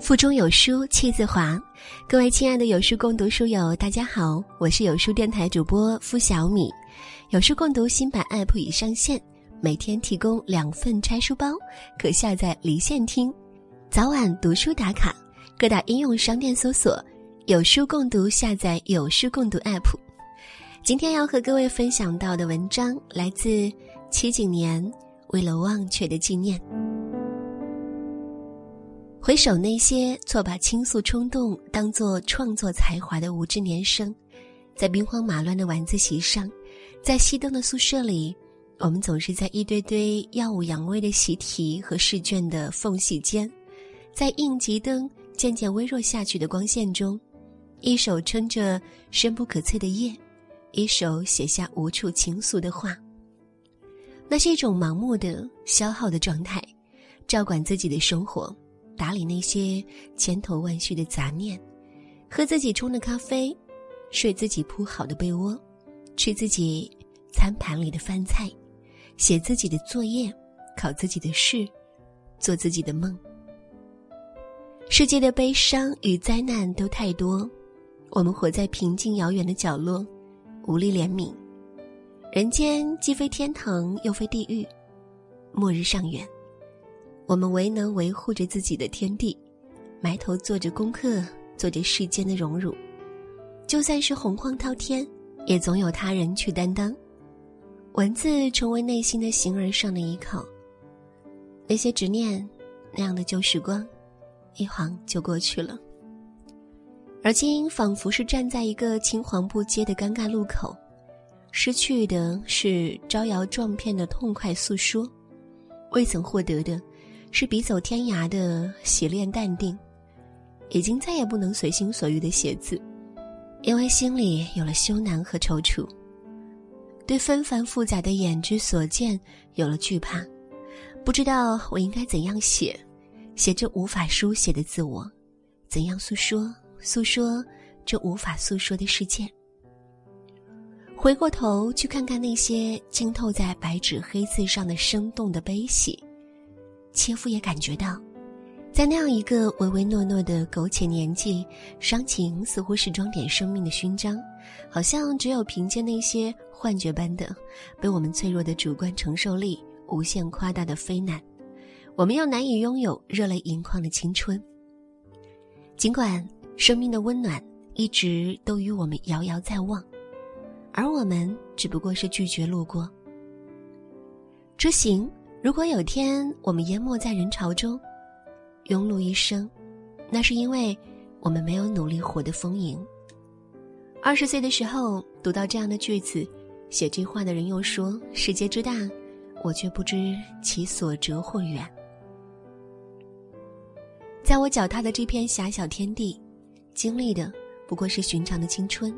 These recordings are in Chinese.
腹中有书气自华，各位亲爱的有书共读书友，大家好，我是有书电台主播付小米。有书共读新版 App 已上线，每天提供两份拆书包，可下载离线听，早晚读书打卡。各大应用商店搜索“有书共读”，下载有书共读 App。今天要和各位分享到的文章来自七景年，为了忘却的纪念。回首那些错把倾诉冲动当作创作才华的无知年生，在兵荒马乱的晚自习上，在熄灯的宿舍里，我们总是在一堆堆耀武扬威的习题和试卷的缝隙间，在应急灯渐渐微弱下去的光线中，一手撑着深不可测的夜，一手写下无处倾诉的话。那是一种盲目的消耗的状态，照管自己的生活。打理那些千头万绪的杂念，喝自己冲的咖啡，睡自己铺好的被窝，吃自己餐盘里的饭菜，写自己的作业，考自己的试，做自己的梦。世界的悲伤与灾难都太多，我们活在平静遥远的角落，无力怜悯。人间既非天堂，又非地狱，末日尚远。我们唯能维护着自己的天地，埋头做着功课，做着世间的荣辱。就算是洪荒滔天，也总有他人去担当。文字成为内心的形而上的依靠。那些执念，那样的旧时光，一晃就过去了。而今仿佛是站在一个青黄不接的尴尬路口，失去的是招摇撞骗的痛快诉说，未曾获得的。是笔走天涯的洗练淡定，已经再也不能随心所欲的写字，因为心里有了羞难和踌躇，对纷繁复杂的眼之所见有了惧怕，不知道我应该怎样写，写这无法书写的自我，怎样诉说诉说这无法诉说的世界。回过头去看看那些浸透在白纸黑字上的生动的悲喜。切肤也感觉到，在那样一个唯唯诺诺的苟且年纪，伤情似乎是装点生命的勋章，好像只有凭借那些幻觉般的、被我们脆弱的主观承受力无限夸大的非难，我们又难以拥有热泪盈眶的青春。尽管生命的温暖一直都与我们遥遥在望，而我们只不过是拒绝路过。执行。如果有天我们淹没在人潮中，庸碌一生，那是因为我们没有努力活得丰盈。二十岁的时候读到这样的句子，写这话的人又说：“世界之大，我却不知其所折或远。”在我脚踏的这片狭小天地，经历的不过是寻常的青春，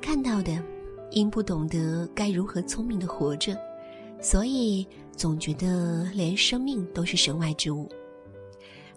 看到的，因不懂得该如何聪明的活着。所以总觉得连生命都是身外之物，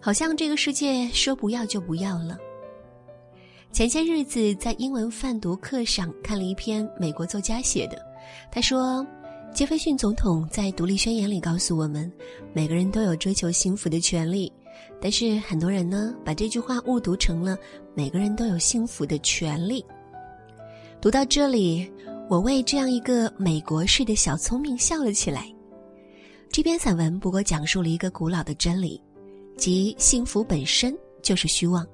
好像这个世界说不要就不要了。前些日子在英文泛读课上看了一篇美国作家写的，他说，杰斐逊总统在独立宣言里告诉我们，每个人都有追求幸福的权利，但是很多人呢把这句话误读成了每个人都有幸福的权利。读到这里。我为这样一个美国式的小聪明笑了起来。这篇散文不过讲述了一个古老的真理，即幸福本身就是虚妄，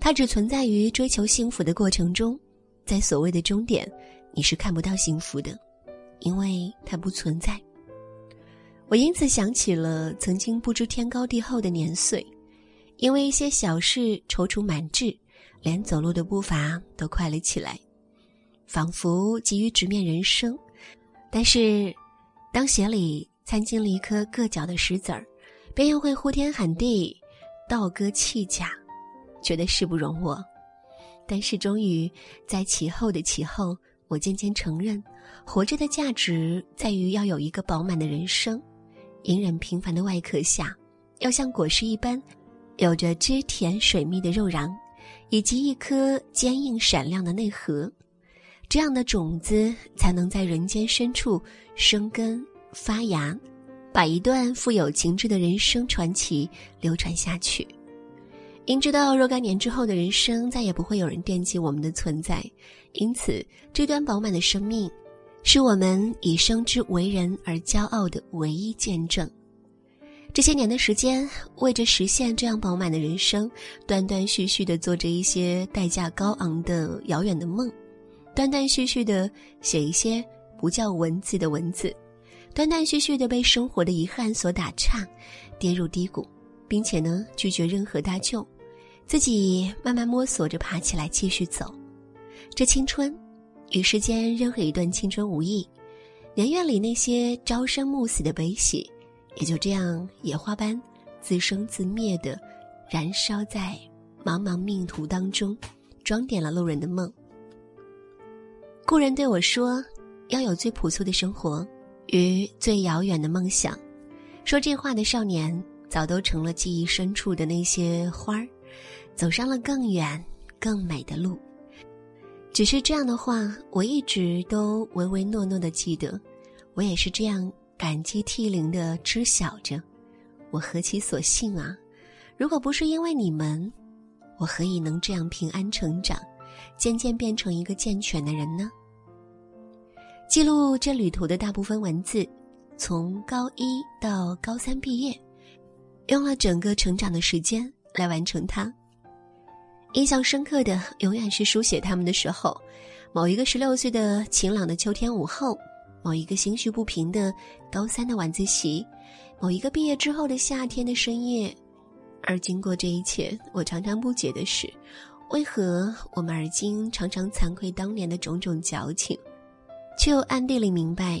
它只存在于追求幸福的过程中，在所谓的终点，你是看不到幸福的，因为它不存在。我因此想起了曾经不知天高地厚的年岁，因为一些小事踌躇满志，连走路的步伐都快了起来。仿佛急于直面人生，但是，当鞋里掺进了一颗硌脚的石子儿，便又会呼天喊地，倒戈弃甲，觉得事不容我。但是，终于在其后的其后，我渐渐承认，活着的价值在于要有一个饱满的人生，隐忍平凡的外壳下，要像果实一般，有着汁甜水蜜的肉瓤，以及一颗坚硬闪亮的内核。这样的种子才能在人间深处生根发芽，把一段富有情致的人生传奇流传下去。应知道若干年之后的人生再也不会有人惦记我们的存在，因此这段饱满的生命，是我们以生之为人而骄傲的唯一见证。这些年的时间，为着实现这样饱满的人生，断断续续的做着一些代价高昂的遥远的梦，断断续续的写一些不叫文字的文字，断断续续的被生活的遗憾所打岔，跌入低谷，并且呢拒绝任何搭救。自己慢慢摸索着爬起来，继续走。这青春，与世间任何一段青春无异。年月里那些朝生暮死的悲喜，也就这样野花般自生自灭的燃烧在茫茫命途当中，装点了路人的梦。故人对我说：“要有最朴素的生活与最遥远的梦想。”说这话的少年，早都成了记忆深处的那些花儿。走上了更远、更美的路。只是这样的话，我一直都唯唯诺诺的记得。我也是这样感激涕零的知晓着。我何其所幸啊！如果不是因为你们，我何以能这样平安成长，渐渐变成一个健全的人呢？记录这旅途的大部分文字，从高一到高三毕业，用了整个成长的时间来完成它。印象深刻的永远是书写他们的时候，某一个十六岁的晴朗的秋天午后，某一个心绪不平的高三的晚自习，某一个毕业之后的夏天的深夜。而经过这一切，我常常不解的是，为何我们而今常常惭愧当年的种种矫情，却又暗地里明白，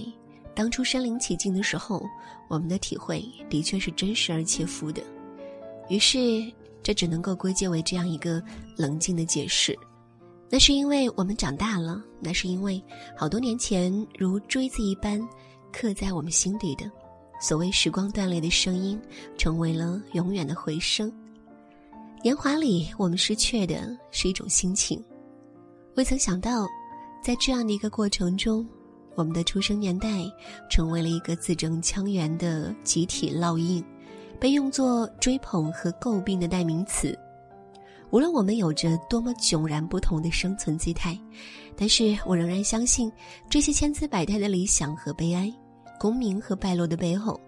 当初身临其境的时候，我们的体会的确是真实而切肤的。于是。这只能够归结为这样一个冷静的解释，那是因为我们长大了，那是因为好多年前如锥子一般刻在我们心底的所谓时光断裂的声音，成为了永远的回声。年华里，我们失去的是一种心情，未曾想到，在这样的一个过程中，我们的出生年代成为了一个字正腔圆的集体烙印。被用作追捧和诟病的代名词。无论我们有着多么迥然不同的生存姿态，但是我仍然相信，这些千姿百态的理想和悲哀，功名和败落的背后，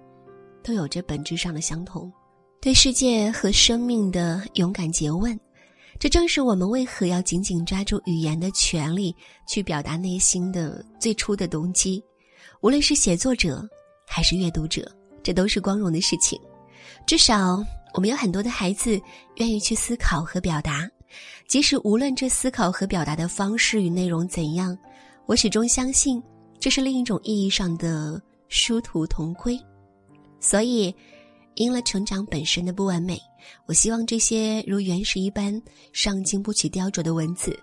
都有着本质上的相同：对世界和生命的勇敢诘问。这正是我们为何要紧紧抓住语言的权利，去表达内心的最初的动机。无论是写作者，还是阅读者，这都是光荣的事情。至少，我们有很多的孩子愿意去思考和表达，即使无论这思考和表达的方式与内容怎样，我始终相信这是另一种意义上的殊途同归。所以，因了成长本身的不完美，我希望这些如原石一般上经不起雕琢的文字，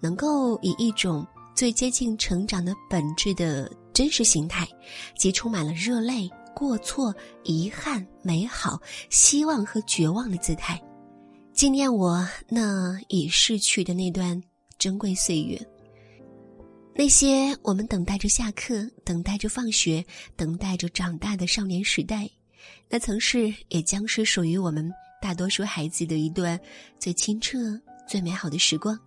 能够以一种最接近成长的本质的真实形态，即充满了热泪。过错、遗憾、美好、希望和绝望的姿态，纪念我那已逝去的那段珍贵岁月。那些我们等待着下课、等待着放学、等待着长大的少年时代，那曾是也将是属于我们大多数孩子的一段最清澈、最美好的时光。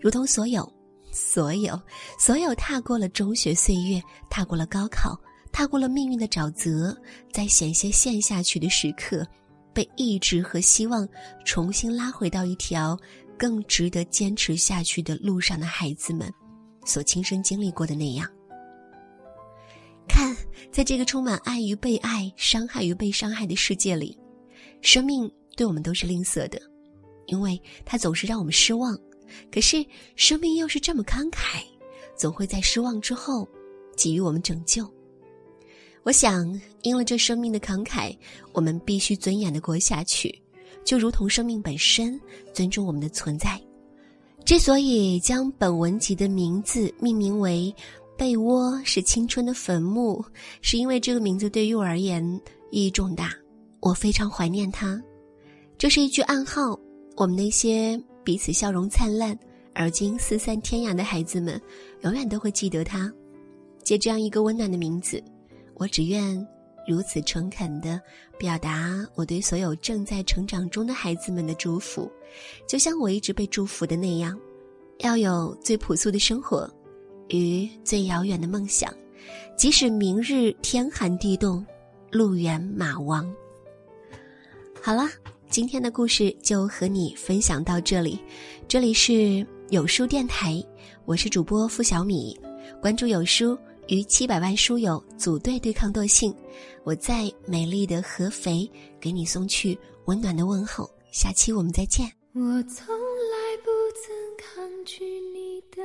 如同所有、所有、所有踏过了中学岁月、踏过了高考。踏过了命运的沼泽，在险些陷下去的时刻，被意志和希望重新拉回到一条更值得坚持下去的路上的孩子们，所亲身经历过的那样。看，在这个充满爱与被爱、伤害与被伤害的世界里，生命对我们都是吝啬的，因为它总是让我们失望。可是，生命又是这么慷慨，总会在失望之后给予我们拯救。我想，因了这生命的慷慨，我们必须尊严的过下去，就如同生命本身尊重我们的存在。之所以将本文集的名字命名为“被窝是青春的坟墓”，是因为这个名字对于我而言意义重大，我非常怀念它。这是一句暗号，我们那些彼此笑容灿烂而今四散天涯的孩子们，永远都会记得它。借这样一个温暖的名字。我只愿如此诚恳的表达我对所有正在成长中的孩子们的祝福，就像我一直被祝福的那样，要有最朴素的生活，与最遥远的梦想，即使明日天寒地冻，路远马亡。好了，今天的故事就和你分享到这里，这里是有书电台，我是主播付小米，关注有书。与七百万书友组队对抗惰性，我在美丽的合肥给你送去温暖的问候。下期我们再见。我从来不曾抗拒你的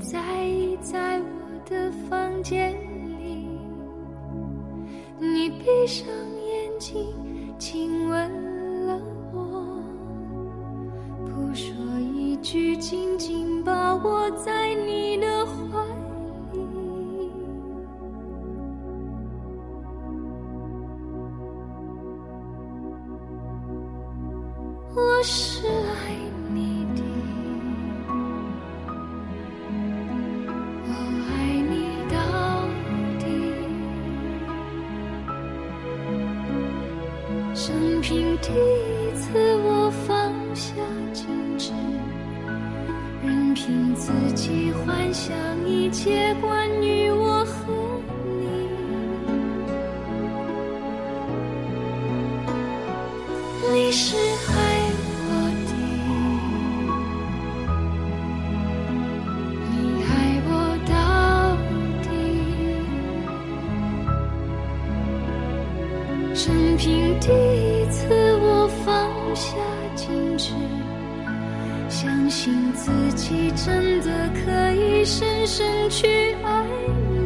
在意在我的房间里，你闭上眼睛，亲吻了我，不说一。句紧紧抱我在你结果自己真的可以深深去爱你。